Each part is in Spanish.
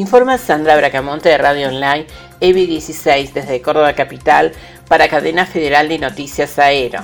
Informa Sandra Bracamonte de Radio Online, EBI 16 desde Córdoba Capital para Cadena Federal de Noticias Aero.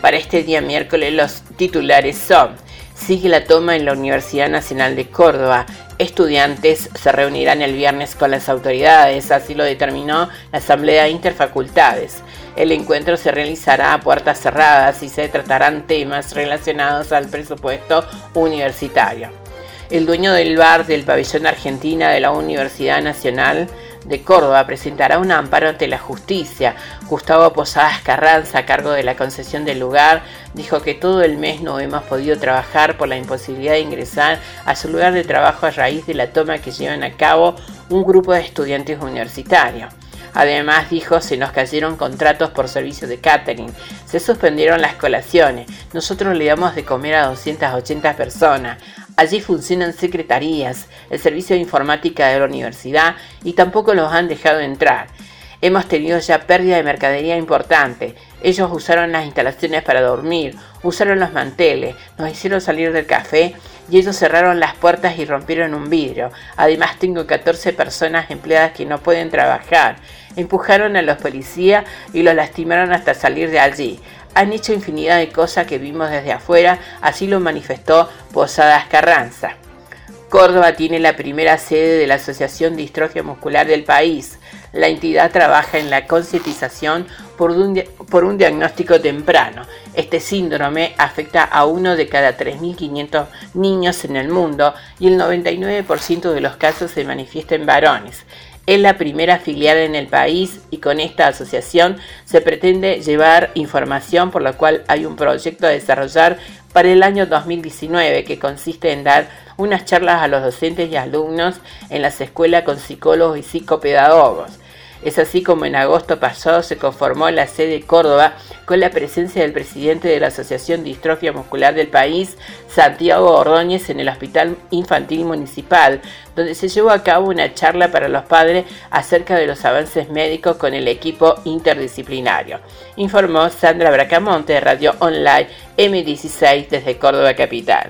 Para este día miércoles los titulares son Sigue la toma en la Universidad Nacional de Córdoba. Estudiantes se reunirán el viernes con las autoridades, así lo determinó la Asamblea Interfacultades. El encuentro se realizará a puertas cerradas y se tratarán temas relacionados al presupuesto universitario. El dueño del bar del pabellón Argentina de la Universidad Nacional de Córdoba presentará un amparo ante la justicia. Gustavo Posadas Carranza, a cargo de la concesión del lugar, dijo que todo el mes no hemos podido trabajar por la imposibilidad de ingresar a su lugar de trabajo a raíz de la toma que llevan a cabo un grupo de estudiantes universitarios. Además, dijo, se nos cayeron contratos por servicio de catering, se suspendieron las colaciones, nosotros le damos de comer a 280 personas, Allí funcionan secretarías, el servicio de informática de la universidad y tampoco los han dejado entrar. Hemos tenido ya pérdida de mercadería importante. Ellos usaron las instalaciones para dormir, usaron los manteles, nos hicieron salir del café y ellos cerraron las puertas y rompieron un vidrio. Además tengo 14 personas empleadas que no pueden trabajar. Empujaron a los policías y los lastimaron hasta salir de allí han hecho infinidad de cosas que vimos desde afuera, así lo manifestó Posadas Carranza. Córdoba tiene la primera sede de la Asociación de Distrofia Muscular del país. La entidad trabaja en la concientización por un, por un diagnóstico temprano. Este síndrome afecta a uno de cada 3.500 niños en el mundo y el 99% de los casos se manifiesta en varones. Es la primera afiliada en el país y con esta asociación se pretende llevar información por la cual hay un proyecto a desarrollar para el año 2019 que consiste en dar unas charlas a los docentes y alumnos en las escuelas con psicólogos y psicopedagogos. Es así como en agosto pasado se conformó la sede Córdoba con la presencia del presidente de la Asociación de Distrofia Muscular del país, Santiago Ordóñez, en el Hospital Infantil Municipal, donde se llevó a cabo una charla para los padres acerca de los avances médicos con el equipo interdisciplinario. Informó Sandra Bracamonte de Radio Online M16 desde Córdoba Capital.